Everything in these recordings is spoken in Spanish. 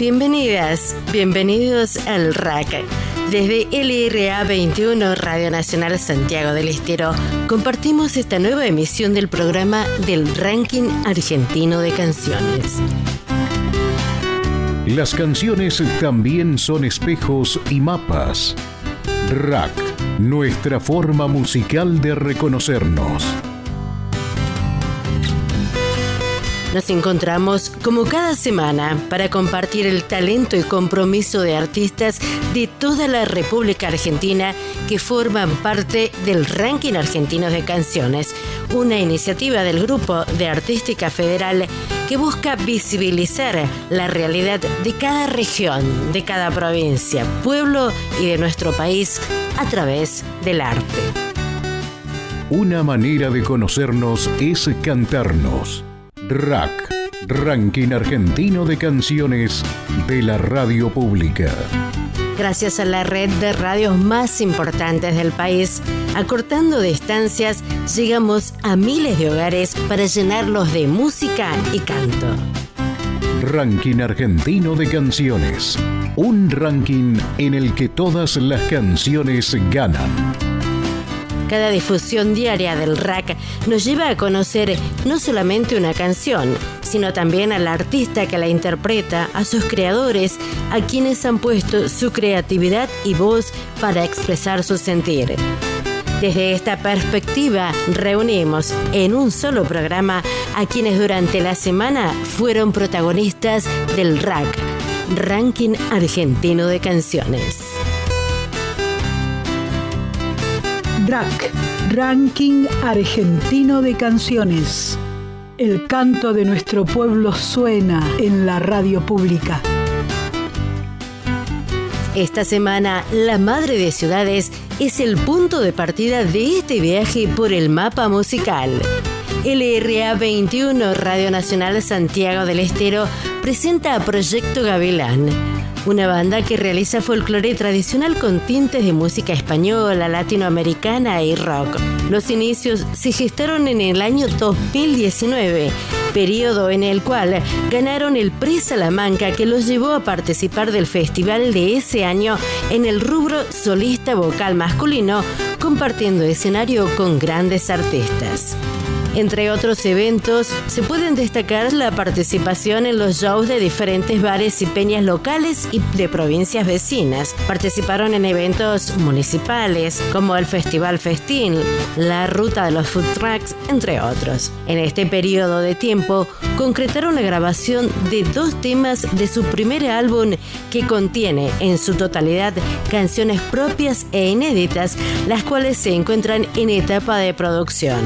Bienvenidas, bienvenidos al RAC. Desde LRA 21 Radio Nacional Santiago del Estero compartimos esta nueva emisión del programa del Ranking Argentino de Canciones. Las canciones también son espejos y mapas. RAC, nuestra forma musical de reconocernos. Nos encontramos como cada semana para compartir el talento y compromiso de artistas de toda la República Argentina que forman parte del Ranking Argentino de Canciones, una iniciativa del Grupo de Artística Federal que busca visibilizar la realidad de cada región, de cada provincia, pueblo y de nuestro país a través del arte. Una manera de conocernos es cantarnos. RAC, Ranking Argentino de Canciones de la Radio Pública. Gracias a la red de radios más importantes del país, acortando distancias, llegamos a miles de hogares para llenarlos de música y canto. Ranking Argentino de Canciones. Un ranking en el que todas las canciones ganan. Cada difusión diaria del rack nos lleva a conocer no solamente una canción, sino también al artista que la interpreta, a sus creadores, a quienes han puesto su creatividad y voz para expresar su sentir. Desde esta perspectiva, reunimos en un solo programa a quienes durante la semana fueron protagonistas del RAC, Ranking Argentino de Canciones. RAC, Ranking Argentino de Canciones. El canto de nuestro pueblo suena en la radio pública. Esta semana, la Madre de Ciudades es el punto de partida de este viaje por el mapa musical. LRA 21 Radio Nacional Santiago del Estero presenta a Proyecto Gavilán una banda que realiza folclore tradicional con tintes de música española, latinoamericana y rock. Los inicios se gestaron en el año 2019, periodo en el cual ganaron el Pre Salamanca que los llevó a participar del festival de ese año en el rubro solista vocal masculino, compartiendo escenario con grandes artistas. Entre otros eventos, se pueden destacar la participación en los shows de diferentes bares y peñas locales y de provincias vecinas. Participaron en eventos municipales como el Festival Festín, la Ruta de los Food Trucks, entre otros. En este periodo de tiempo, concretaron la grabación de dos temas de su primer álbum que contiene en su totalidad canciones propias e inéditas, las cuales se encuentran en etapa de producción.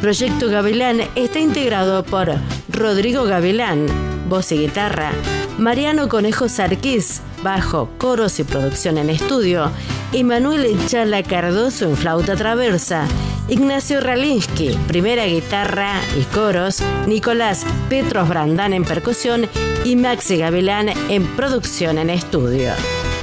Proyecto Gavilán está integrado por Rodrigo Gavilán, voz y guitarra, Mariano Conejo Sarquís, bajo, coros y producción en estudio, Emanuel Chala Cardoso en flauta traversa, Ignacio Ralinsky, primera guitarra y coros, Nicolás Petros Brandán en percusión y Maxi Gavilán en producción en estudio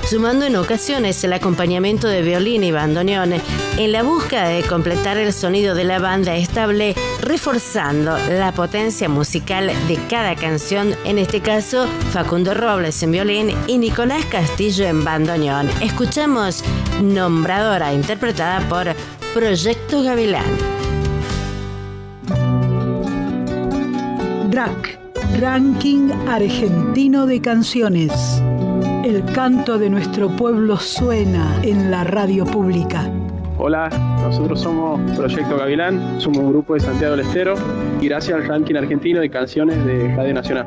sumando en ocasiones el acompañamiento de violín y bandoneón en la búsqueda de completar el sonido de la banda estable, reforzando la potencia musical de cada canción, en este caso Facundo Robles en violín y Nicolás Castillo en bandoneón. Escuchamos Nombradora, interpretada por Proyecto Gavilán. DRAC, Ranking Argentino de Canciones. El canto de nuestro pueblo suena en la radio pública. Hola, nosotros somos Proyecto Gavilán, somos un grupo de Santiago del Estero y gracias al ranking argentino de canciones de Radio Nacional.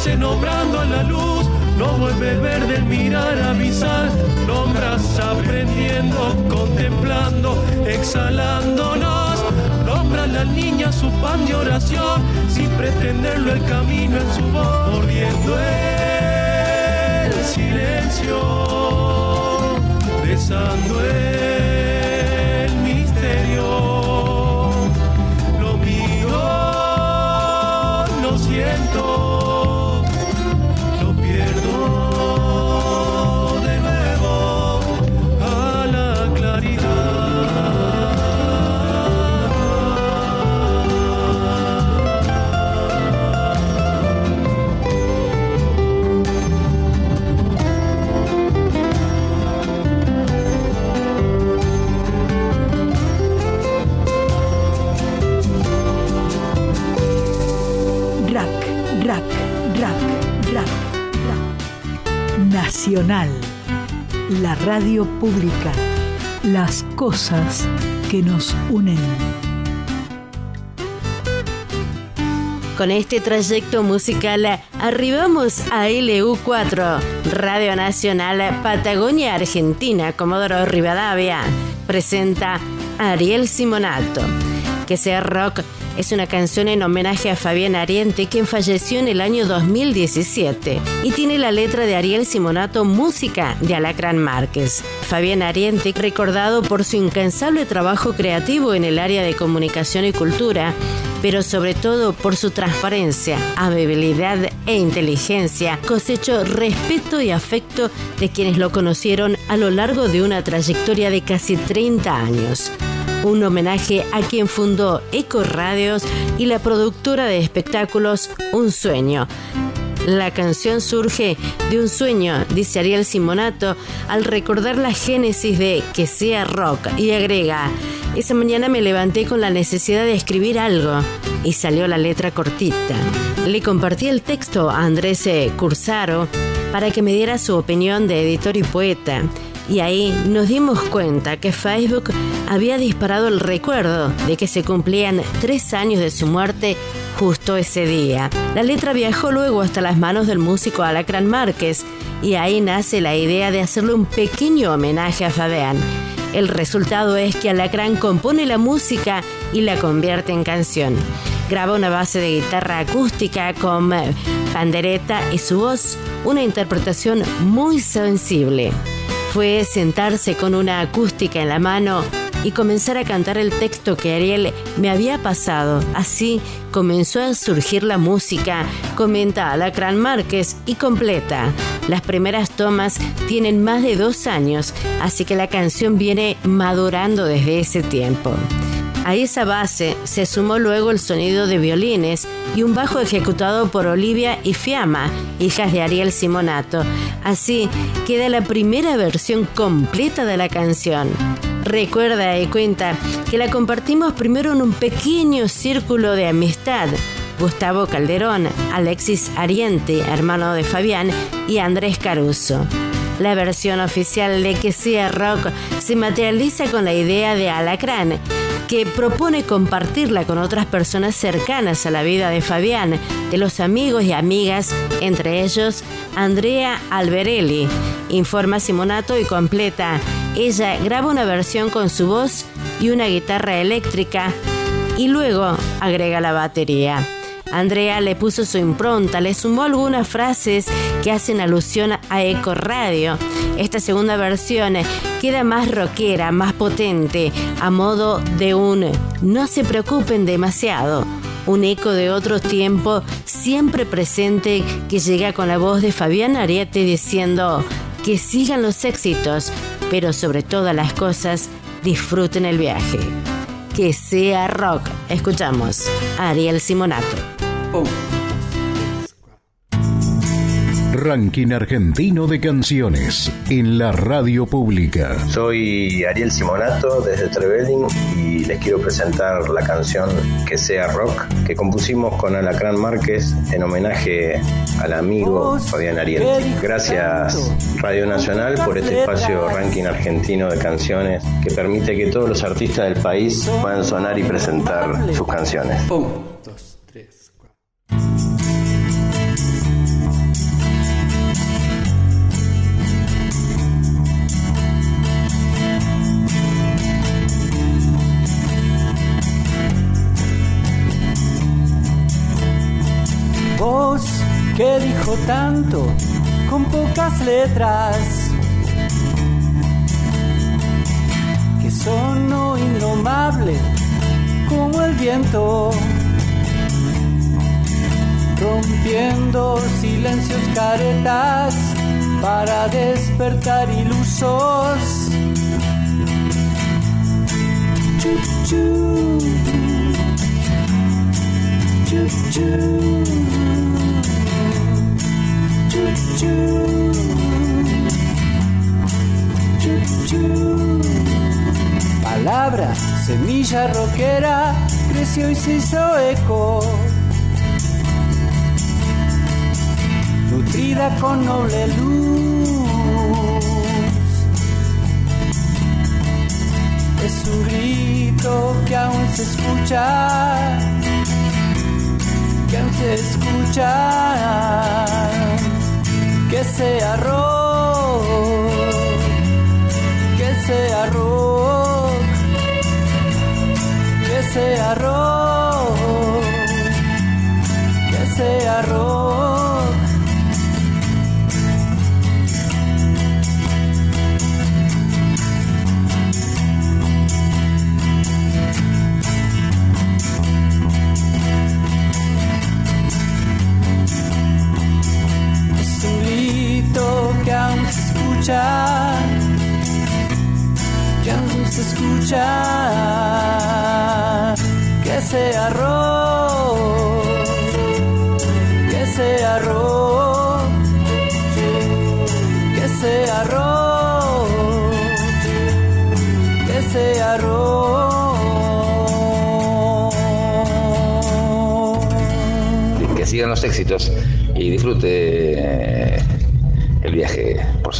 Crece nombrando a la luz, no vuelve verde el mirar a mi sal. Nombras aprendiendo, contemplando, exhalándonos. Nombra a la niña su pan de oración, sin pretenderlo el camino en su voz, mordiendo el silencio, besando el misterio. Lo mío lo siento, La radio pública. Las cosas que nos unen. Con este trayecto musical arribamos a LU4, Radio Nacional Patagonia Argentina, Comodoro Rivadavia. Presenta Ariel Simonato. Que sea rock Es una canción en homenaje a Fabián Ariente, quien falleció en el año 2017, y tiene la letra de Ariel Simonato, música de Alacrán Márquez. Fabián Ariente, recordado por su incansable trabajo creativo en el área de comunicación y cultura, pero sobre todo por su transparencia, amabilidad e inteligencia, cosechó respeto y afecto de quienes lo conocieron a lo largo de una trayectoria de casi 30 años. Un homenaje a quien fundó Eco Radios y la productora de espectáculos Un Sueño. La canción surge de un sueño, dice Ariel Simonato, al recordar la génesis de Que sea rock y agrega, esa mañana me levanté con la necesidad de escribir algo y salió la letra cortita. Le compartí el texto a Andrés Cursaro para que me diera su opinión de editor y poeta. Y ahí nos dimos cuenta que Facebook había disparado el recuerdo de que se cumplían tres años de su muerte justo ese día. La letra viajó luego hasta las manos del músico Alacrán Márquez y ahí nace la idea de hacerle un pequeño homenaje a Fabián. El resultado es que Alacrán compone la música y la convierte en canción. Graba una base de guitarra acústica con pandereta y su voz, una interpretación muy sensible. Fue sentarse con una acústica en la mano y comenzar a cantar el texto que Ariel me había pasado. Así comenzó a surgir la música, comenta Alacrán Márquez y completa. Las primeras tomas tienen más de dos años, así que la canción viene madurando desde ese tiempo. A esa base se sumó luego el sonido de violines y un bajo ejecutado por Olivia y Fiamma, hijas de Ariel Simonato. Así queda la primera versión completa de la canción. Recuerda y cuenta que la compartimos primero en un pequeño círculo de amistad. Gustavo Calderón, Alexis Ariente, hermano de Fabián, y Andrés Caruso. La versión oficial de Que sea rock se materializa con la idea de Alacrán, que propone compartirla con otras personas cercanas a la vida de Fabián, de los amigos y amigas, entre ellos Andrea Alberelli. Informa Simonato y completa. Ella graba una versión con su voz y una guitarra eléctrica y luego agrega la batería. Andrea le puso su impronta, le sumó algunas frases que hacen alusión a Eco Radio. Esta segunda versión queda más rockera, más potente, a modo de un no se preocupen demasiado. Un eco de otro tiempo siempre presente que llega con la voz de Fabián Ariete diciendo que sigan los éxitos, pero sobre todas las cosas disfruten el viaje. Que sea rock. Escuchamos Ariel Simonato. Ranking argentino de canciones en la radio pública. Soy Ariel Simonato desde Trevelin y les quiero presentar la canción Que sea rock que compusimos con Alacrán Márquez en homenaje al amigo Fabián Ariel. Gracias Radio Nacional por este espacio Ranking argentino de canciones que permite que todos los artistas del país puedan sonar y presentar sus canciones. Voz que dijo tanto con pocas letras, que sonó indomable como el viento, rompiendo silencios caretas para despertar ilusos. Palabra, semilla roquera, creció y se hizo eco. Nutrida con noble luz. Es un grito que aún se escucha que aún se escucha, que sea rock,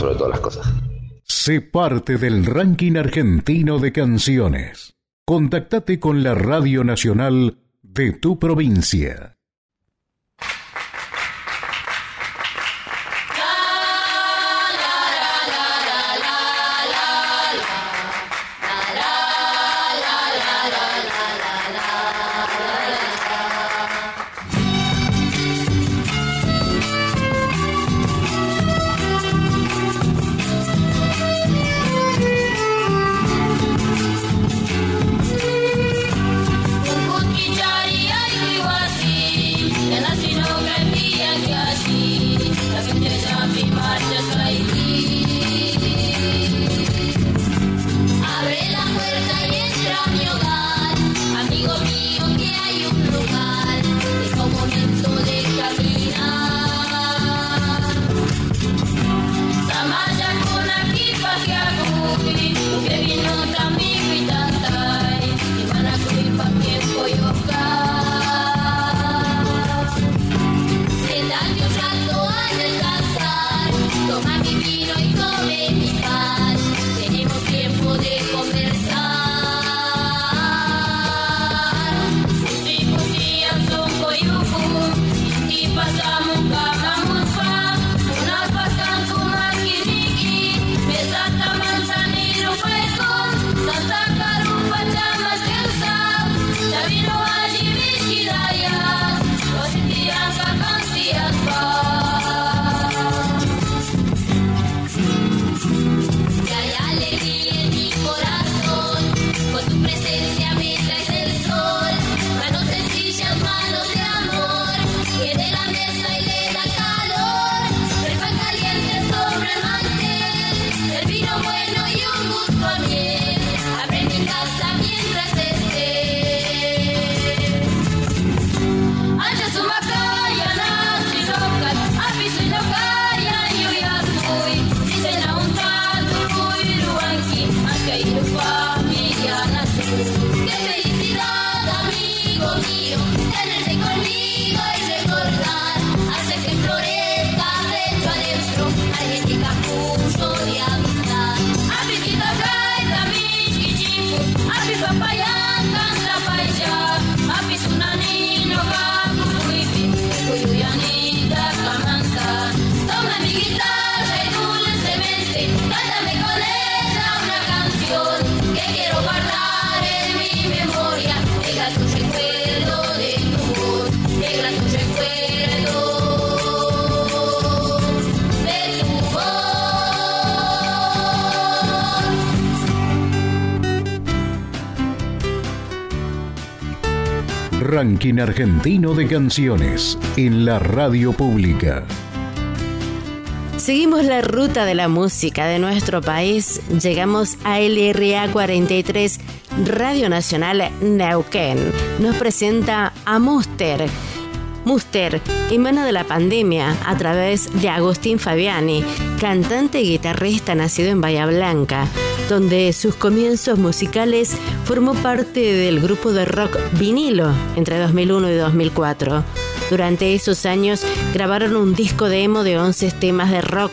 sobre todas las cosas. Sé parte del ranking argentino de canciones. Contactate con la Radio Nacional de tu provincia. Ranking argentino de canciones en la radio pública. Seguimos la ruta de la música de nuestro país. Llegamos a LRA 43, Radio Nacional Neuquén. Nos presenta a Muster. Muster emana de la pandemia a través de Agustín Fabiani, cantante y guitarrista nacido en Bahía Blanca donde sus comienzos musicales formó parte del grupo de rock Vinilo entre 2001 y 2004. Durante esos años grabaron un disco demo de 11 temas de rock.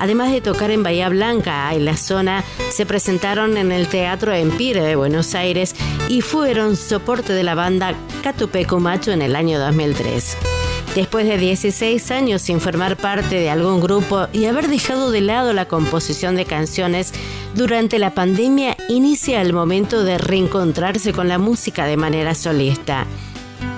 Además de tocar en Bahía Blanca en la zona, se presentaron en el Teatro Empire de Buenos Aires y fueron soporte de la banda Catupeco Macho en el año 2003. Después de 16 años sin formar parte de algún grupo y haber dejado de lado la composición de canciones, durante la pandemia inicia el momento de reencontrarse con la música de manera solista.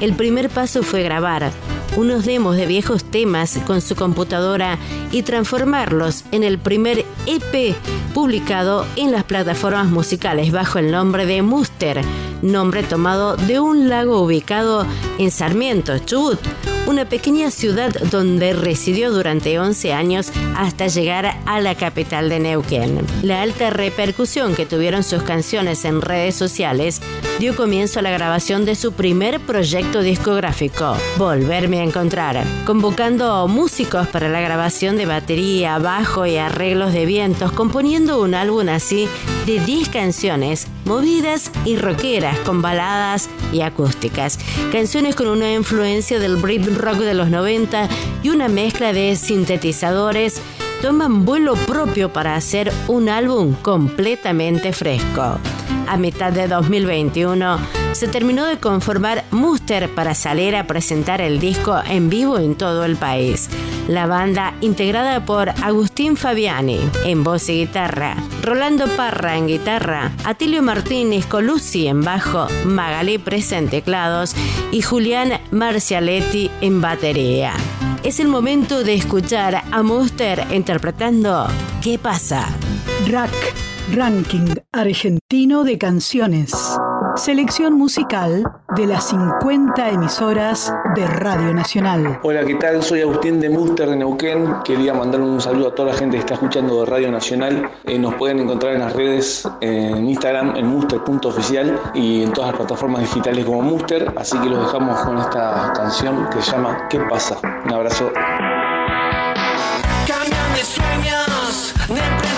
El primer paso fue grabar unos demos de viejos temas con su computadora y transformarlos en el primer EP publicado en las plataformas musicales bajo el nombre de Muster, nombre tomado de un lago ubicado en Sarmiento, Chubut, una pequeña ciudad donde residió durante 11 años hasta llegar a la capital de Neuquén. La alta repercusión que tuvieron sus canciones en redes sociales dio comienzo a la grabación de su primer proyecto discográfico, Volverme a Encontrar, convocando músicos para la grabación de batería, bajo y arreglos de vientos, componiendo un álbum así de 10 canciones movidas y rockeras con baladas y acústicas. Canciones con una influencia del Brit rock de los 90 y una mezcla de sintetizadores toman vuelo propio para hacer un álbum completamente fresco. A mitad de 2021 se terminó de conformar Muster para salir a presentar el disco en vivo en todo el país. La banda, integrada por Agustín Fabiani en voz y guitarra, Rolando Parra en guitarra, Atilio Martínez Colucci en bajo, Magalí Presa en teclados y Julián Marcialetti en batería. Es el momento de escuchar a Muster interpretando ¿Qué pasa? Rack, Ranking Argentino de Canciones. Selección musical de las 50 emisoras de Radio Nacional. Hola, ¿qué tal? Soy Agustín de Muster de Neuquén. Quería mandar un saludo a toda la gente que está escuchando de Radio Nacional. Eh, nos pueden encontrar en las redes, en Instagram, en muster.oficial y en todas las plataformas digitales como Muster. Así que los dejamos con esta canción que se llama ¿Qué pasa? Un abrazo. Cambian de sueños, de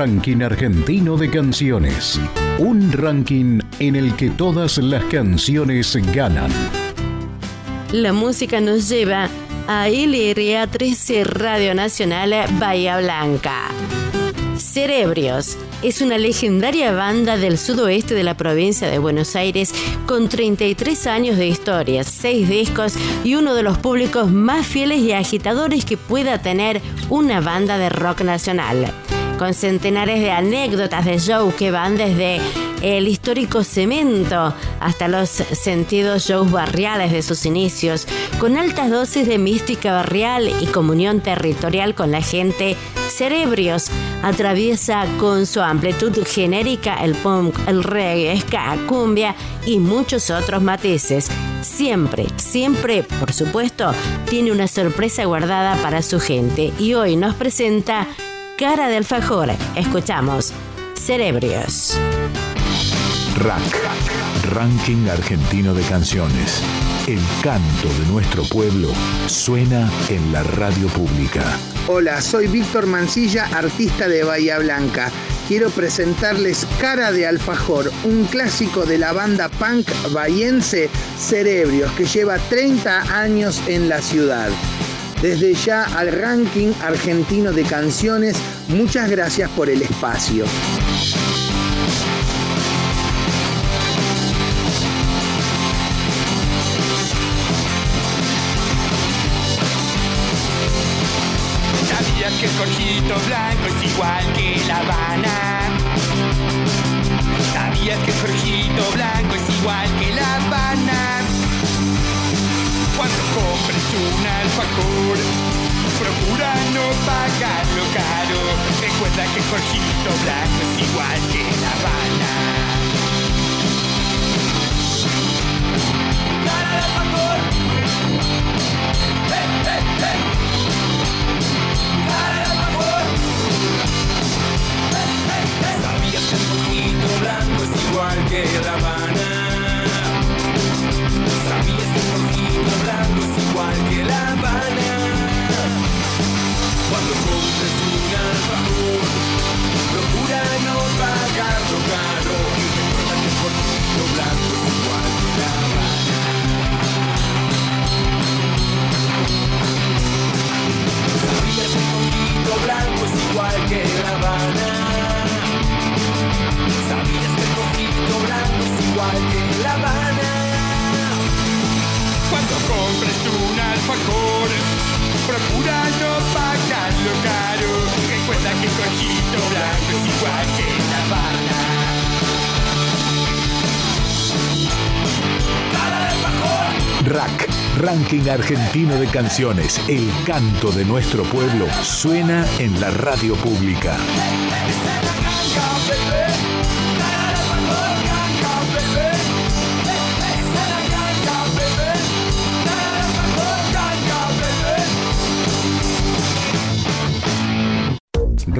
Ranking Argentino de Canciones. Un ranking en el que todas las canciones ganan. La música nos lleva a LRA 13 Radio Nacional Bahía Blanca. Cerebrios, es una legendaria banda del sudoeste de la provincia de Buenos Aires con 33 años de historia, 6 discos y uno de los públicos más fieles y agitadores que pueda tener una banda de rock nacional con centenares de anécdotas de show que van desde el histórico cemento hasta los sentidos shows barriales de sus inicios, con altas dosis de mística barrial y comunión territorial con la gente, Cerebrios atraviesa con su amplitud genérica el punk, el reggae, ska, cumbia y muchos otros matices. Siempre, siempre, por supuesto, tiene una sorpresa guardada para su gente y hoy nos presenta Cara de alfajor. Escuchamos Cerebrios. Rack, Ranking Argentino de Canciones. El canto de nuestro pueblo suena en la radio pública. Hola, soy Víctor Mancilla, artista de Bahía Blanca. Quiero presentarles Cara de Alfajor, un clásico de la banda punk bahiense Cerebrios, que lleva 30 años en la ciudad. Desde ya al ranking argentino de canciones, muchas gracias por el espacio. ¿Sabías que el blanco es igual que la Habana? ¿Sabías que el blanco es igual que la Habana? Cuando compres un alfajor, procura no pagarlo caro. Recuerda que Jorgito Blanco es igual que La Habana. ¡Cara de alfajor! ¡Eh, eh, eh! ¡Cara de alfajor! ¿Sabías que el Jorgito Blanco es igual que La Habana? ¿Sabías que es igual que La Habana? Cuando compres un alfajor, procura no pagarlo caro. Y recuerda que el Jorgito Blanco es igual que La Habana. ¿Sabías que el Jorgito Blanco es igual que La Habana? ¿Sabías que el Jorgito Blanco es igual que La Habana? Alfajor, procura no pagarlo caro. Recuerda que el cojito blanco es igual que la Habana. ¡Cara de alfajor! Rack, Ranking Argentino de Canciones. El canto de nuestro pueblo suena en la radio pública.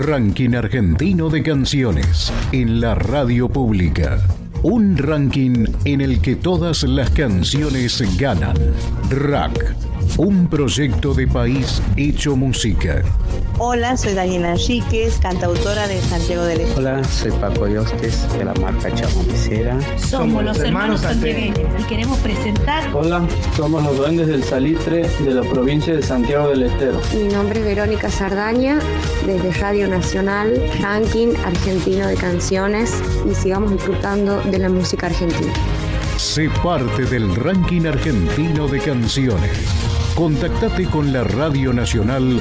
Ranking Argentino de Canciones en la radio pública. Un ranking en el que todas las canciones ganan. Rack, un proyecto de país hecho música. Hola, soy Daniela Enríquez, cantautora de Santiago del Estero. Hola, soy Paco Yostes de la marca Chamonicera. Somos los hermanos santiagueños y queremos presentar. Hola, somos los duendes del Salitre de la provincia de Santiago del Estero. Mi nombre es Verónica Sardaña, desde Radio Nacional, Ranking Argentino de Canciones y sigamos disfrutando de la música argentina. Sé parte del ranking argentino de canciones. Contactate con la Radio Nacional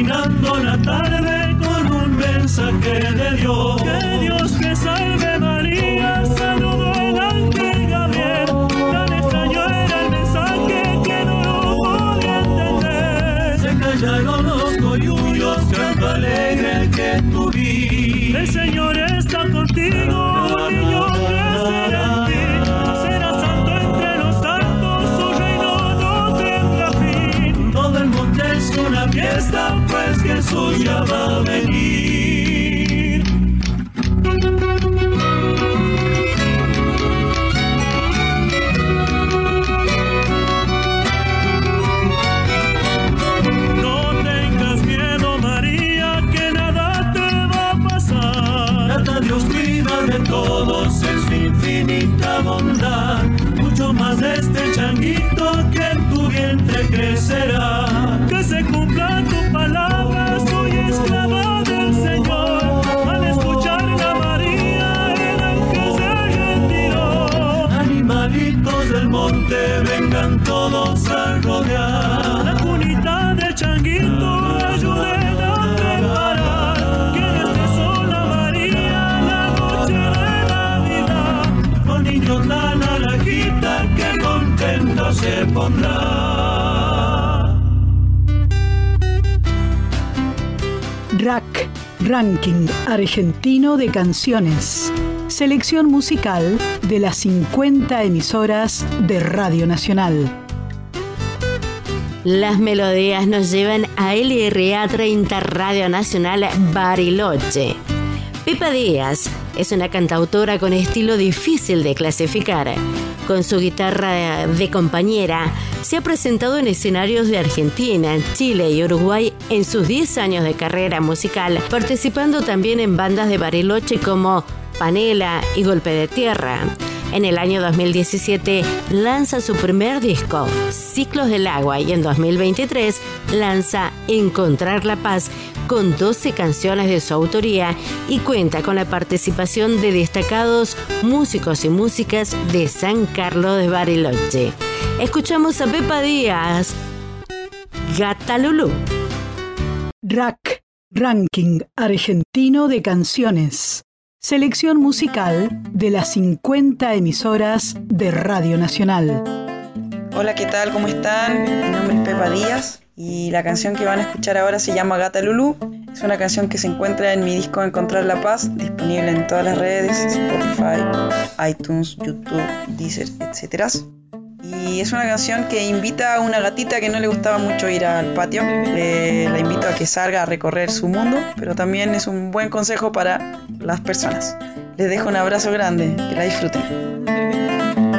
iluminando la tarde con un mensaje de Dios. Fiesta, pues Jesús ya Rack, Ranking Argentino de Canciones. Selección musical de las 50 emisoras de Radio Nacional. Las melodías nos llevan a LRA 30 Radio Nacional Bariloche. Pepa Díaz es una cantautora con estilo difícil de clasificar. Con su guitarra de compañera, se ha presentado en escenarios de Argentina, Chile y Uruguay en sus 10 años de carrera musical, participando también en bandas de Bariloche como Panela y Golpe de Tierra. En el año 2017 lanza su primer disco, Ciclos del Agua, y en 2023 lanza Encontrar la Paz con 12 canciones de su autoría y cuenta con la participación de destacados músicos y músicas de San Carlos de Bariloche. Escuchamos a Pepa Díaz, Gata Lulú. Rack, Ranking Argentino de Canciones. Selección musical de las 50 emisoras de Radio Nacional. Hola, ¿qué tal? ¿Cómo están? Mi nombre es Pepa Díaz y la canción que van a escuchar ahora se llama Gata Lulú. Es una canción que se encuentra en mi disco Encontrar la Paz, disponible en todas las redes, Spotify, iTunes, YouTube, Deezer, etc. Y es una canción que invita a una gatita que no le gustaba mucho ir al patio. La invito a que salga a recorrer su mundo, pero también es un buen consejo para las personas. Les dejo un abrazo grande, que la disfruten.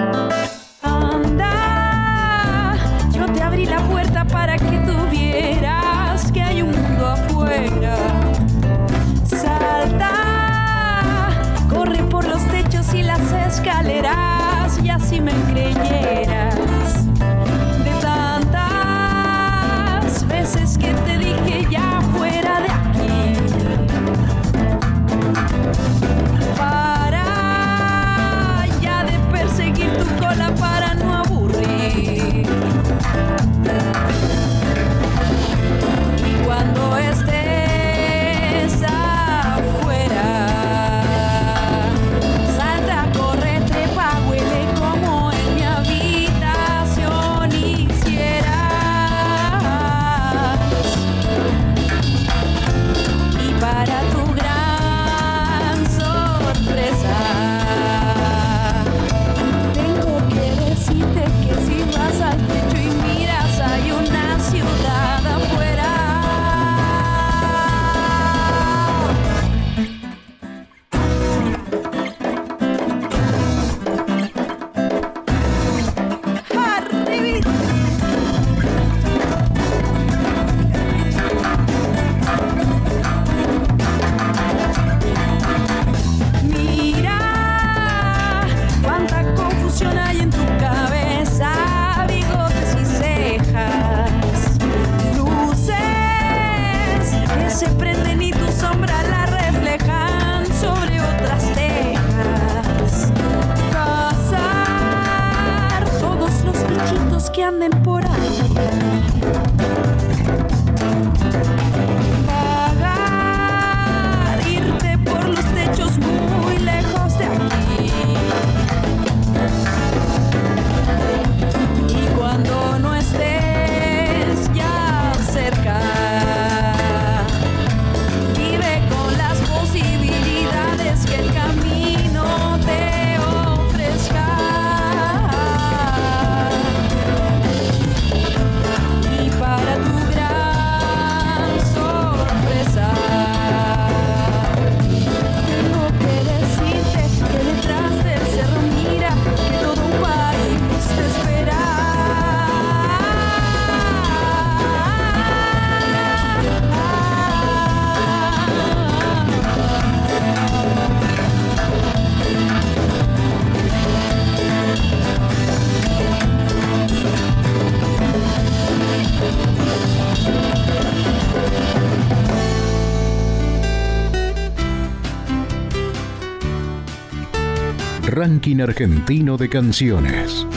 Ranking Argentino de Canciones.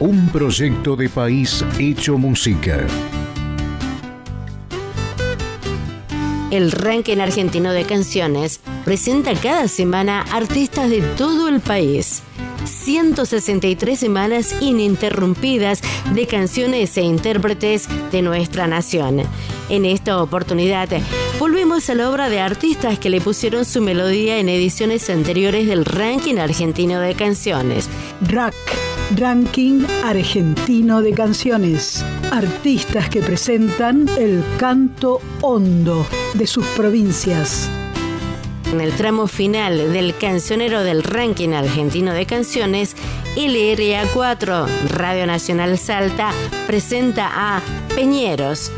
Un proyecto de país hecho música. El Ranking Argentino de Canciones presenta cada semana artistas de todo el país. 163 semanas ininterrumpidas de canciones e intérpretes de nuestra nación. En esta oportunidad, volvemos a la obra de artistas que le pusieron su melodía en ediciones anteriores del ranking argentino de canciones. RAC, Ranking Argentino de Canciones. Artistas que presentan el canto hondo de sus provincias. En el tramo final del cancionero del ranking argentino de canciones, LRA4, Radio Nacional Salta, presenta a Peñeros.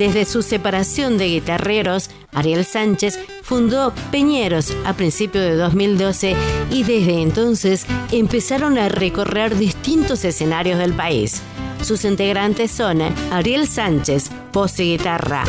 Desde su separación de guitarreros, Ariel Sánchez fundó Peñeros a principios de 2012 y desde entonces empezaron a recorrer distintos escenarios del país. Sus integrantes son Ariel Sánchez, voz y guitarra,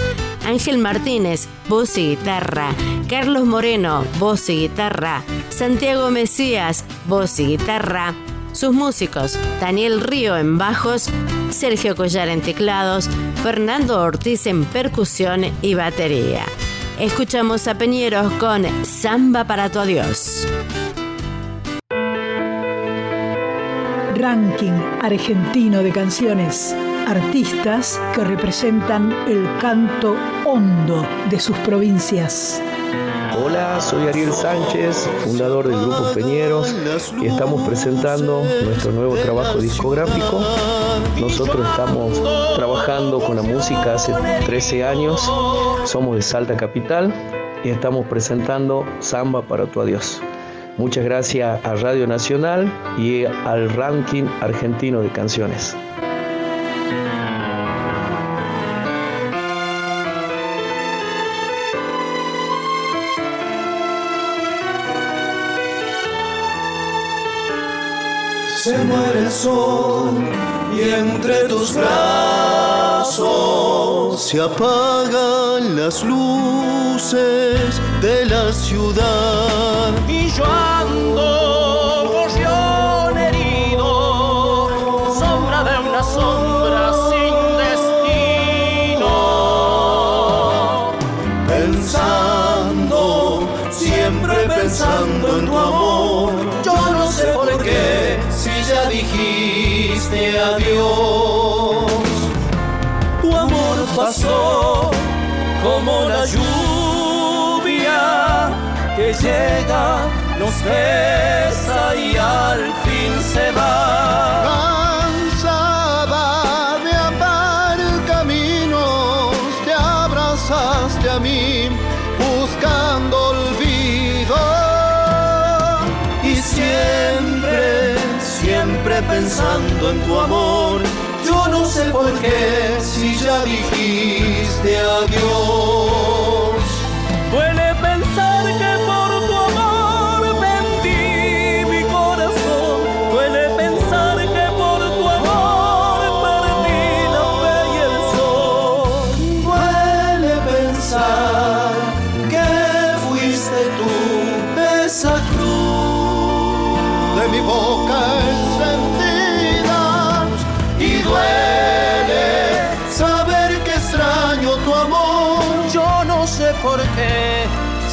Ángel Martínez, voz y guitarra, Carlos Moreno, voz y guitarra, Santiago Mesías, voz y guitarra, sus músicos, Daniel Río en bajos, Sergio Collar en teclados, Fernando Ortiz en percusión y batería. Escuchamos a Peñeros con Samba para tu adiós. Ranking Argentino de Canciones. Artistas que representan el canto hondo de sus provincias. Hola, soy Ariel Sánchez, fundador del grupo Peñeros y estamos presentando nuestro nuevo trabajo discográfico. Nosotros estamos trabajando con la música hace 13 años, somos de Salta Capital y estamos presentando Samba para tu adiós. Muchas gracias a Radio Nacional y al ranking argentino de canciones. Se muere el sol y entre tus brazos se apagan las luces de la ciudad. Y yo ando llega, nos besa y al fin se va. Cansada de andar caminos, te abrazaste a mí buscando olvido. Y siempre, siempre pensando en tu amor. Yo no sé por qué, si ya dijiste adiós.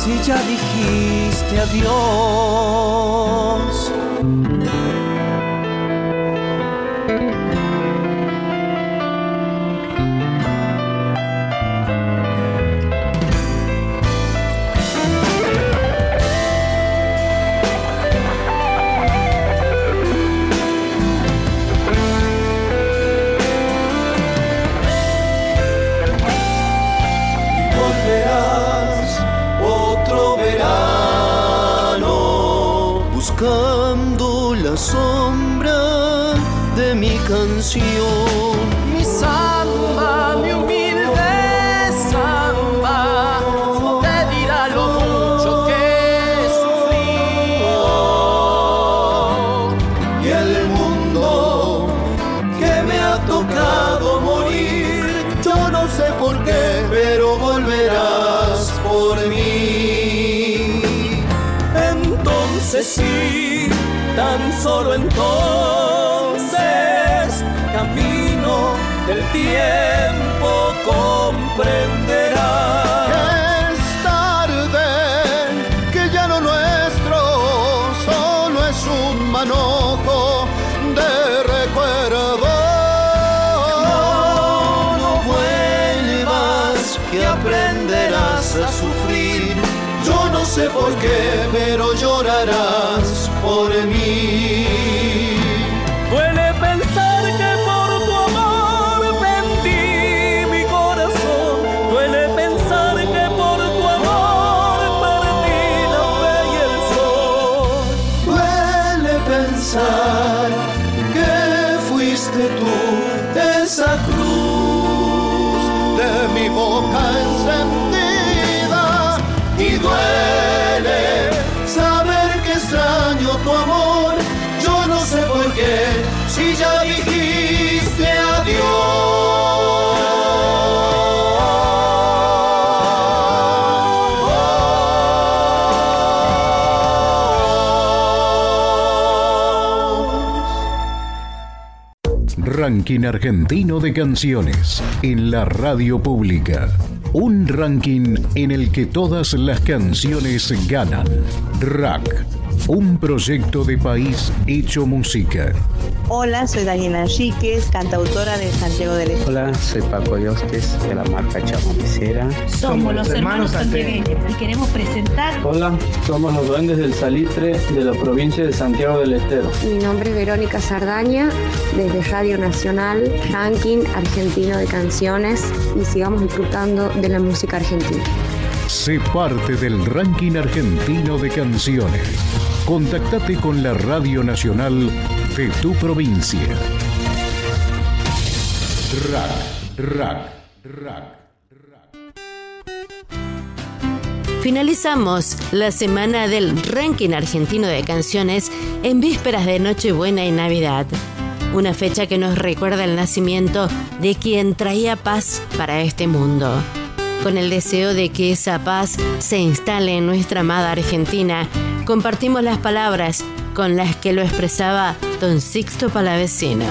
Si ya dijiste adiós. Mi samba, mi humilde samba, te dirá lo mucho que he. Y el mundo que me ha tocado morir, yo no sé por qué, pero volverás por mí. Entonces sí, tan solo entonces camino del tiempo comprenderás. Ranking argentino de canciones en la radio pública. Un ranking en el que todas las canciones ganan. Rack, un proyecto de país hecho música. Hola, soy Daniela Enríquez, cantautora de Santiago del Estero. Hola, soy Paco Yostes de la marca Chamonicera. Somos los hermanos santiagueños y queremos presentar. Hola, somos los duendes del Salitre de la provincia de Santiago del Estero. Mi nombre es Verónica Sardaña, desde Radio Nacional, ranking argentino de canciones y sigamos disfrutando de la música argentina. Sé parte del ranking argentino de canciones. Contactate con la Radio Nacional de tu provincia. Rack, rack, rack. Finalizamos la semana del ranking argentino de canciones en vísperas de Nochebuena y Navidad. Una fecha que nos recuerda el nacimiento de quien traía paz para este mundo. Con el deseo de que esa paz se instale en nuestra amada Argentina, compartimos las palabras con las que lo expresaba don Sixto Palavecino.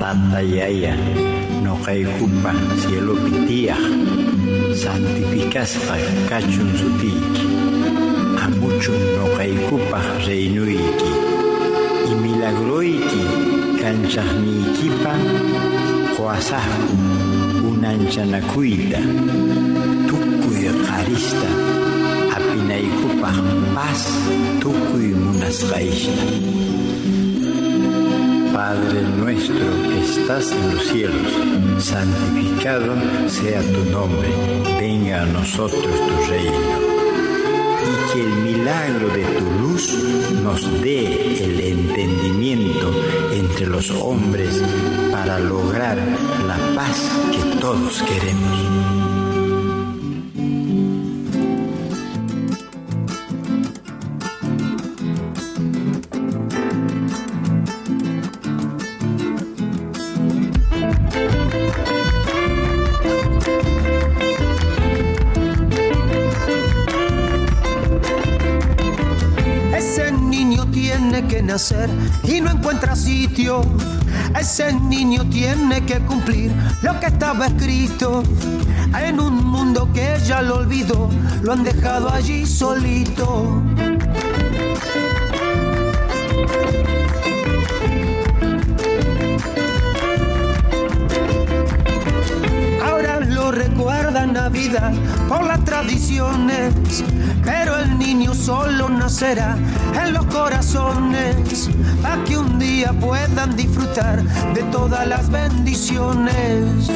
Tata yaya, no kupa cielo pitiah, santificaspa cachun sutiki, amuchun no kupa reinuiki, y milagroiki canchahnikipa, coasahku, unanchanakuita, tukuy qarista, apinaykupaq paz. Padre nuestro que estás en los cielos, santificado sea tu nombre, venga a nosotros tu reino. Y que el milagro de tu luz nos dé el entendimiento entre los hombres para lograr la paz que todos queremos. Y no encuentra sitio. Ese niño tiene que cumplir lo que estaba escrito. En un mundo que ya lo olvidó, lo han dejado allí solito. Ahora lo recuerda Navidad por las tradiciones, pero el niño solo nacerá en los corazones, para que un día puedan disfrutar de todas las bendiciones.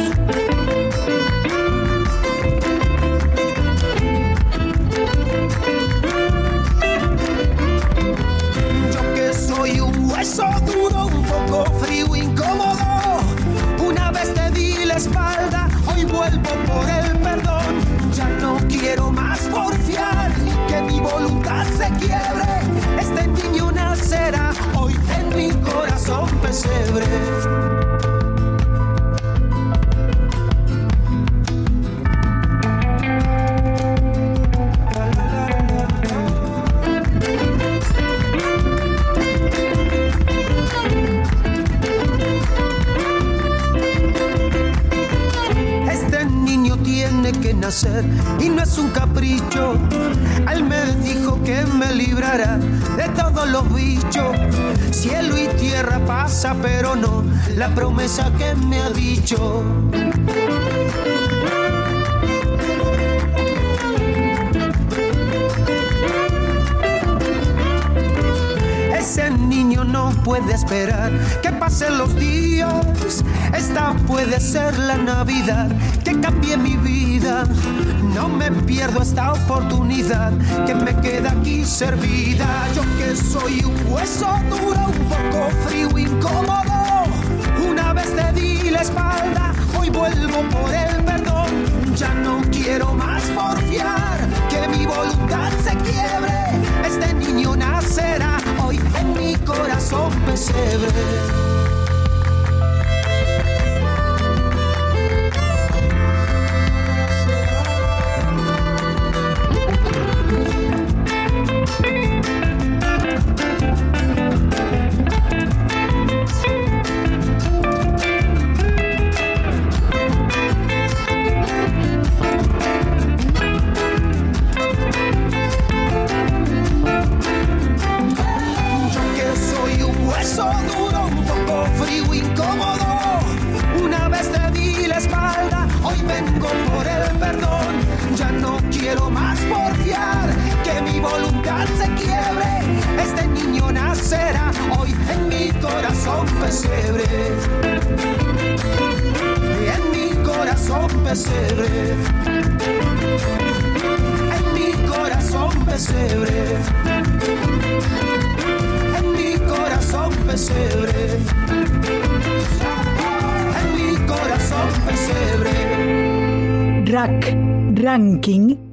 Cielo y tierra pasa, pero no la promesa que me ha dicho. Ese niño no puede esperar que pasen los días. Esta puede ser la Navidad que cambie mi vida. No me pierdo esta oportunidad que me queda aquí servida. Yo que soy un hueso duro, un poco frío, incómodo. Una vez te di la espalda, hoy vuelvo por el perdón. Ya no quiero más porfiar, que mi voluntad se quiebre. Este niño nacerá hoy en mi corazón pesebre.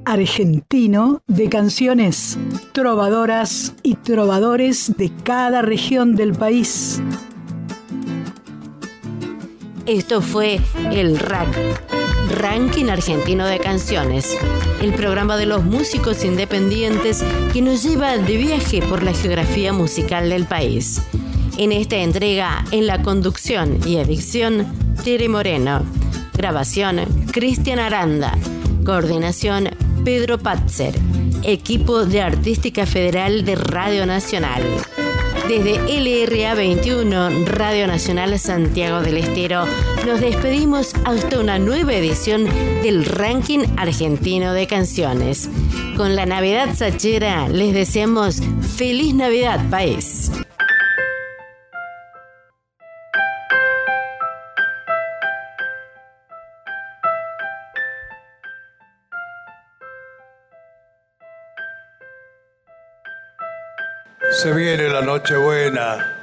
Argentino de canciones trovadoras y trovadores de cada región del país. Esto fue el RAC, Ranking Argentino de Canciones, el programa de los músicos independientes que nos lleva de viaje por la geografía musical del país. En esta entrega, en la conducción y edición, Tere Moreno. Grabación, Cristian Aranda. Coordinación, Pedro Patzer, equipo de Artística Federal de Radio Nacional. Desde LRA 21, Radio Nacional Santiago del Estero, nos despedimos hasta una nueva edición del Ranking Argentino de Canciones. Con la Navidad Sachera les deseamos feliz Navidad, país. Se viene la Nochebuena,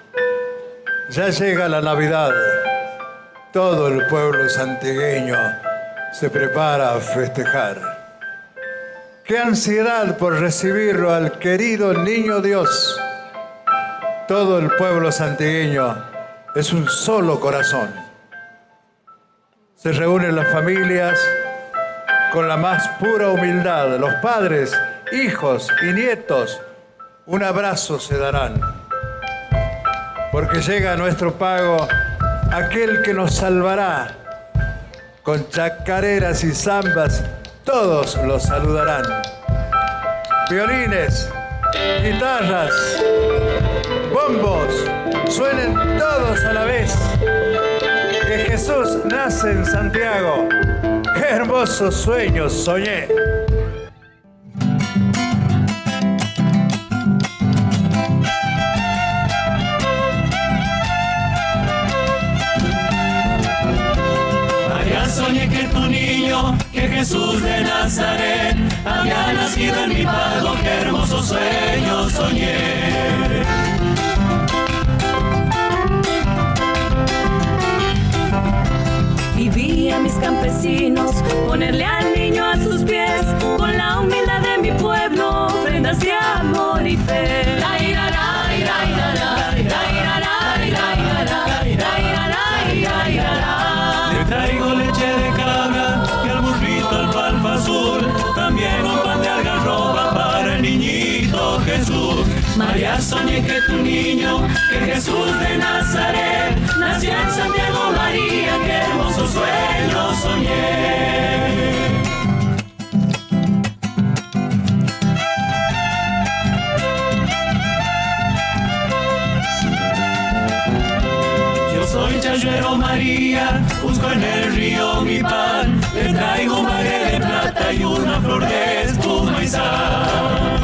ya llega la Navidad. Todo el pueblo santigueño se prepara a festejar. Qué ansiedad por recibirlo al querido niño Dios. Todo el pueblo santigueño es un solo corazón. Se reúnen las familias con la más pura humildad, los padres, hijos y nietos un abrazo se darán, porque llega nuestro pago aquel que nos salvará. Con chacareras y zambas todos los saludarán. Violines, guitarras, bombos, suenen todos a la vez. Que Jesús nace en Santiago. Qué hermosos sueños soñé. Jesús de Nazaret había nacido en mi pago, qué hermoso sueño soñé. Y vi a mis campesinos ponerle al niño a sus pies con la humildad de mi pueblo, ofrendas de amor y fe. soñé que tu niño, que Jesús de Nazaret, nació en Santiago María, qué hermoso sueño soñé. Yo soy Chayuero María, busco en el río mi pan, le traigo un de plata y una flor de espuma y sal.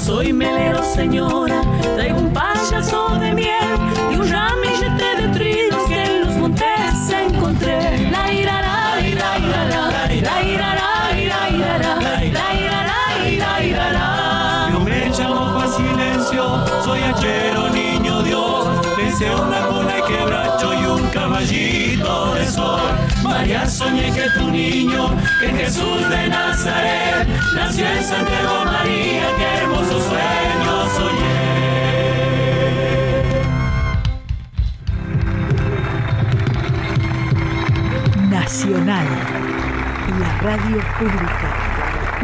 Soy melero, señora, traigo un payaso de miel y un ramillete de trinos que en los montes encontré. La ira, la ira, ira, la, la ira, la ira, ira, la, la ira, ira, la. Yo me llamo Juan Silencio, soy hachero, niño Dios. Pensé una cola y quebracho y un caballito de sol. María, soñé que tu niño, que Jesús de Nazaret, nació en Santiago María, qué hermoso sueño soñé. Nacional, la radio pública,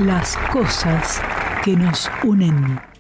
las cosas que nos unen.